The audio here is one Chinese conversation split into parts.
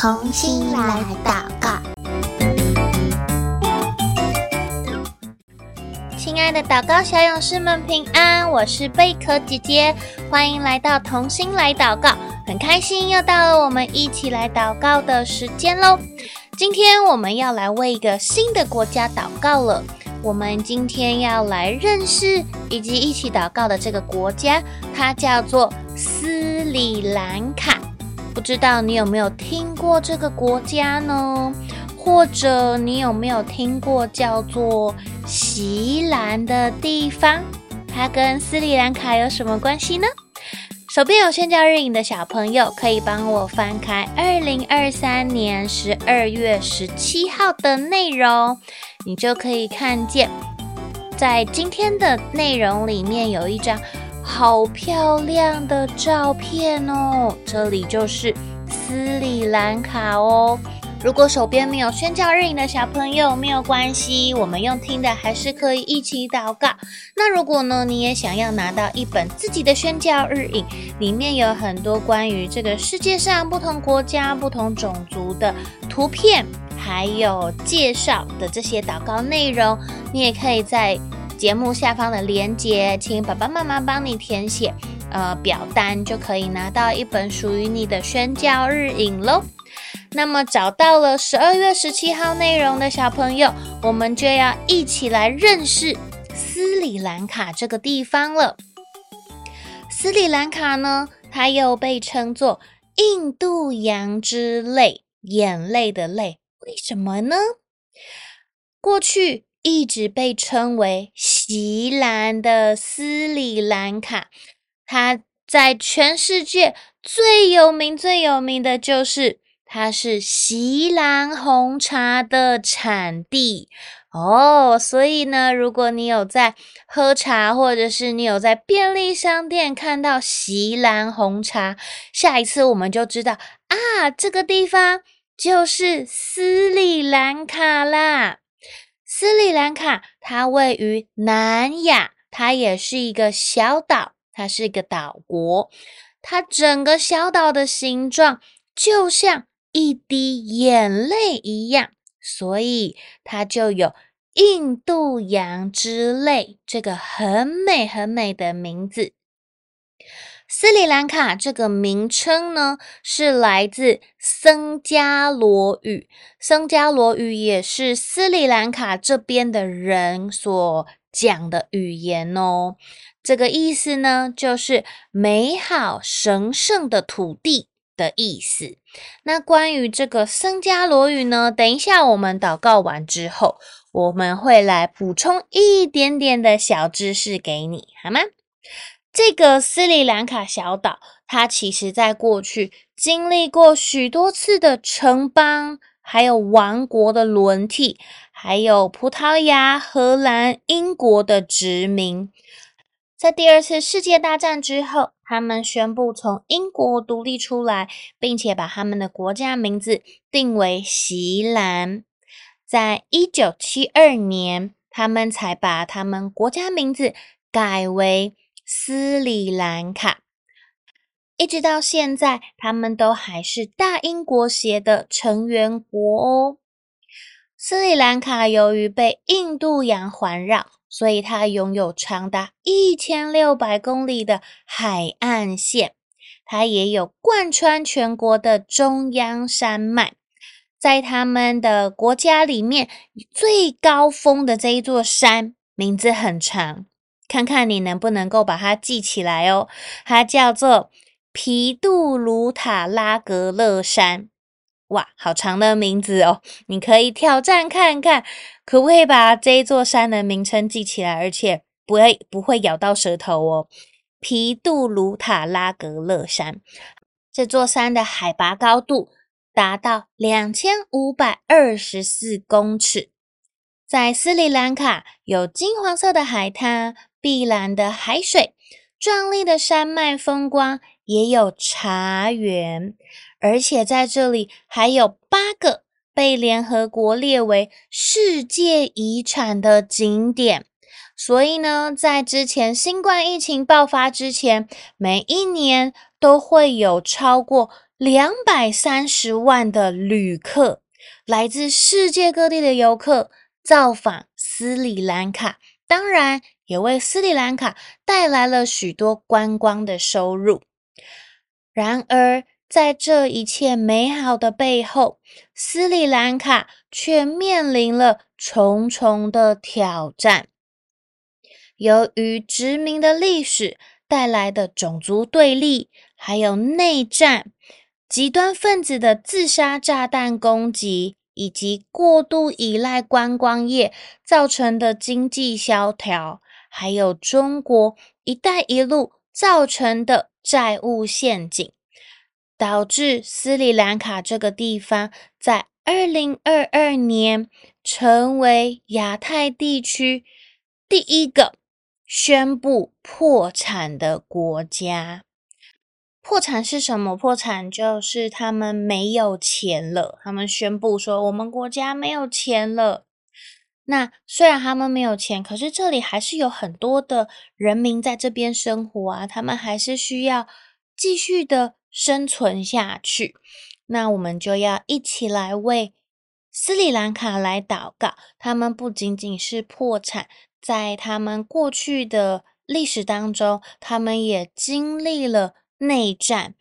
同心来祷告，亲爱的祷告小勇士们平安，我是贝壳姐姐，欢迎来到同心来祷告，很开心又到了我们一起来祷告的时间喽。今天我们要来为一个新的国家祷告了，我们今天要来认识以及一起祷告的这个国家，它叫做斯里兰卡。不知道你有没有听过这个国家呢？或者你有没有听过叫做锡兰的地方？它跟斯里兰卡有什么关系呢？手边有宣教日影的小朋友，可以帮我翻开二零二三年十二月十七号的内容，你就可以看见，在今天的内容里面有一张。好漂亮的照片哦！这里就是斯里兰卡哦。如果手边没有宣教日影的小朋友，没有关系，我们用听的还是可以一起祷告。那如果呢，你也想要拿到一本自己的宣教日影，里面有很多关于这个世界上不同国家、不同种族的图片，还有介绍的这些祷告内容，你也可以在。节目下方的链接，请爸爸妈妈帮你填写，呃，表单就可以拿到一本属于你的宣教日影喽。那么找到了十二月十七号内容的小朋友，我们就要一起来认识斯里兰卡这个地方了。斯里兰卡呢，它又被称作印度洋之泪，眼泪的泪，为什么呢？过去。一直被称为锡兰的斯里兰卡，它在全世界最有名、最有名的就是它是锡兰红茶的产地哦。所以呢，如果你有在喝茶，或者是你有在便利商店看到锡兰红茶，下一次我们就知道啊，这个地方就是斯里兰卡啦。斯里兰卡，它位于南亚，它也是一个小岛，它是一个岛国。它整个小岛的形状就像一滴眼泪一样，所以它就有“印度洋之泪”这个很美很美的名字。斯里兰卡这个名称呢，是来自僧伽罗语。僧伽罗语也是斯里兰卡这边的人所讲的语言哦。这个意思呢，就是美好神圣的土地的意思。那关于这个僧伽罗语呢，等一下我们祷告完之后，我们会来补充一点点的小知识给你，好吗？这个斯里兰卡小岛，它其实在过去经历过许多次的城邦，还有王国的轮替，还有葡萄牙、荷兰、英国的殖民。在第二次世界大战之后，他们宣布从英国独立出来，并且把他们的国家名字定为锡兰。在一九七二年，他们才把他们国家名字改为。斯里兰卡，一直到现在，他们都还是大英国协的成员国哦。斯里兰卡由于被印度洋环绕，所以它拥有长达一千六百公里的海岸线。它也有贯穿全国的中央山脉。在他们的国家里面，最高峰的这一座山名字很长。看看你能不能够把它记起来哦，它叫做皮杜鲁塔拉格勒山，哇，好长的名字哦！你可以挑战看看，可不可以把这一座山的名称记起来，而且不会不会咬到舌头哦。皮杜鲁塔拉格勒山，这座山的海拔高度达到两千五百二十四公尺，在斯里兰卡有金黄色的海滩。碧蓝的海水，壮丽的山脉风光，也有茶园，而且在这里还有八个被联合国列为世界遗产的景点。所以呢，在之前新冠疫情爆发之前，每一年都会有超过两百三十万的旅客，来自世界各地的游客造访斯里兰卡，当然也为斯里兰卡带来了许多观光的收入。然而，在这一切美好的背后，斯里兰卡却面临了重重的挑战。由于殖民的历史带来的种族对立，还有内战。极端分子的自杀炸弹攻击，以及过度依赖观光业造成的经济萧条，还有中国“一带一路”造成的债务陷阱，导致斯里兰卡这个地方在二零二二年成为亚太地区第一个宣布破产的国家。破产是什么？破产就是他们没有钱了。他们宣布说，我们国家没有钱了。那虽然他们没有钱，可是这里还是有很多的人民在这边生活啊，他们还是需要继续的生存下去。那我们就要一起来为斯里兰卡来祷告。他们不仅仅是破产，在他们过去的历史当中，他们也经历了。内战，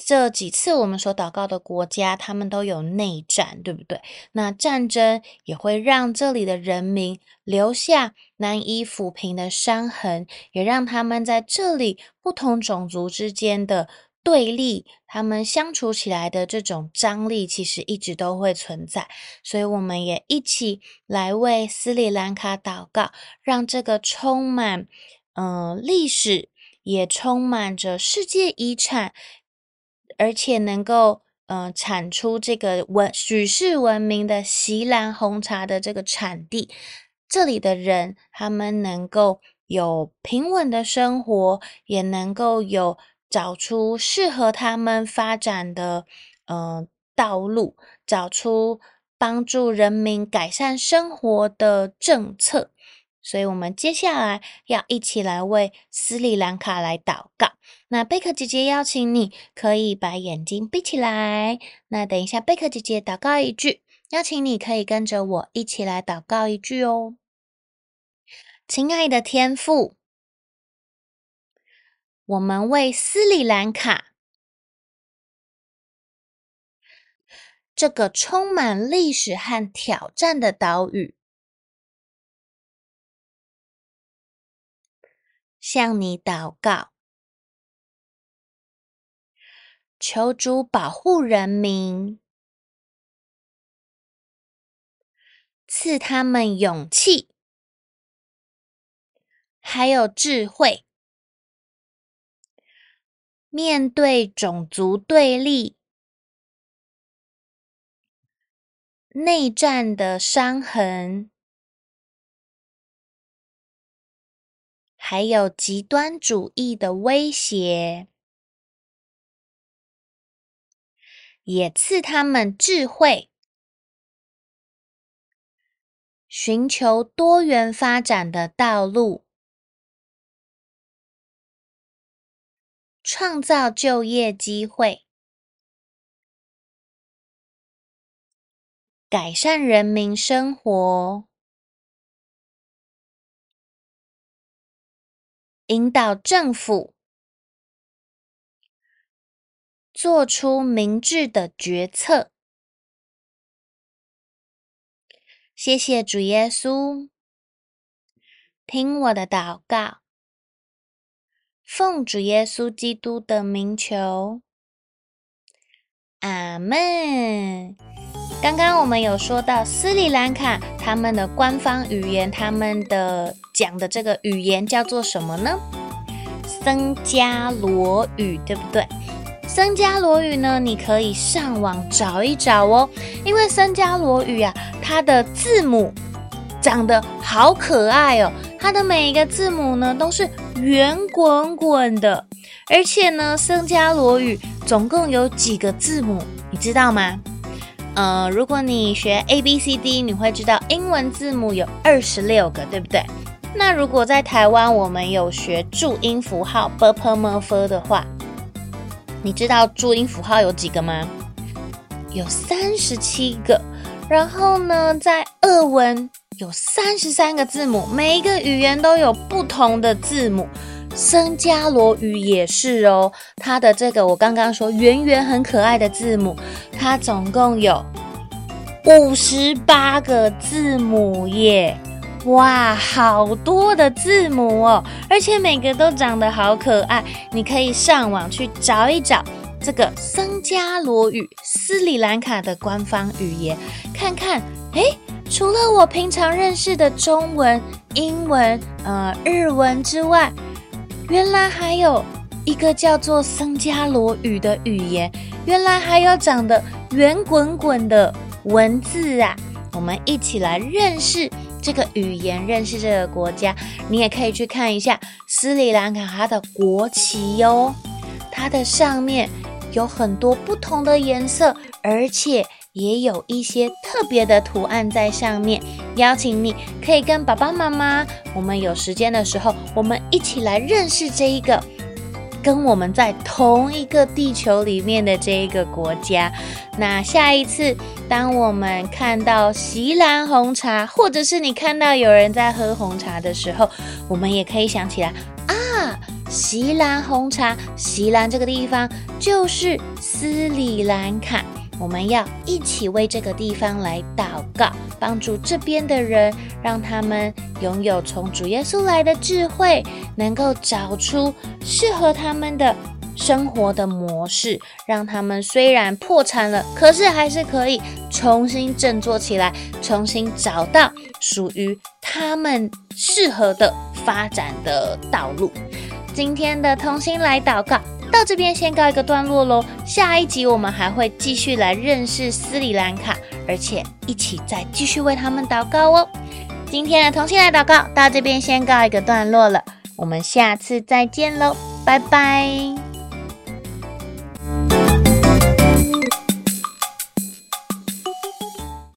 这几次我们所祷告的国家，他们都有内战，对不对？那战争也会让这里的人民留下难以抚平的伤痕，也让他们在这里不同种族之间的对立，他们相处起来的这种张力，其实一直都会存在。所以，我们也一起来为斯里兰卡祷告，让这个充满嗯、呃、历史。也充满着世界遗产，而且能够呃产出这个闻举世闻名的锡兰红茶的这个产地，这里的人他们能够有平稳的生活，也能够有找出适合他们发展的呃道路，找出帮助人民改善生活的政策。所以，我们接下来要一起来为斯里兰卡来祷告。那贝壳姐姐邀请你，可以把眼睛闭起来。那等一下，贝壳姐姐祷告一句，邀请你可以跟着我一起来祷告一句哦。亲爱的天父，我们为斯里兰卡这个充满历史和挑战的岛屿。向你祷告，求主保护人民，赐他们勇气，还有智慧，面对种族对立、内战的伤痕。还有极端主义的威胁，也赐他们智慧，寻求多元发展的道路，创造就业机会，改善人民生活。引导政府做出明智的决策。谢谢主耶稣，听我的祷告，奉主耶稣基督的名求，阿门。刚刚我们有说到斯里兰卡他们的官方语言，他们的讲的这个语言叫做什么呢？僧伽罗语，对不对？僧伽罗语呢，你可以上网找一找哦。因为僧伽罗语啊，它的字母长得好可爱哦，它的每一个字母呢都是圆滚滚的，而且呢，僧伽罗语总共有几个字母，你知道吗？呃，如果你学 A B C D，你会知道英文字母有二十六个，对不对？那如果在台湾，我们有学注音符号 b p m f 的话，你知道注音符号有几个吗？有三十七个。然后呢，在俄文有三十三个字母，每一个语言都有不同的字母。僧伽罗语也是哦，它的这个我刚刚说圆圆很可爱的字母，它总共有五十八个字母耶！哇，好多的字母哦，而且每个都长得好可爱。你可以上网去找一找这个僧伽罗语，斯里兰卡的官方语言，看看，诶，除了我平常认识的中文、英文、呃日文之外，原来还有一个叫做僧伽罗语的语言，原来还有长得圆滚滚的文字啊！我们一起来认识这个语言，认识这个国家。你也可以去看一下斯里兰卡它的国旗哟，它的上面有很多不同的颜色，而且也有一些特别的图案在上面。邀请你可以跟爸爸妈妈，我们有时间的时候，我们一起来认识这一个跟我们在同一个地球里面的这一个国家。那下一次，当我们看到锡兰红茶，或者是你看到有人在喝红茶的时候，我们也可以想起来啊，锡兰红茶，锡兰这个地方就是斯里兰卡。我们要一起为这个地方来祷告，帮助这边的人，让他们拥有从主耶稣来的智慧，能够找出适合他们的生活的模式，让他们虽然破产了，可是还是可以重新振作起来，重新找到属于他们适合的发展的道路。今天的同心来祷告。到这边先告一个段落喽，下一集我们还会继续来认识斯里兰卡，而且一起再继续为他们祷告哦。今天的同心来祷告到这边先告一个段落了，我们下次再见喽，拜拜。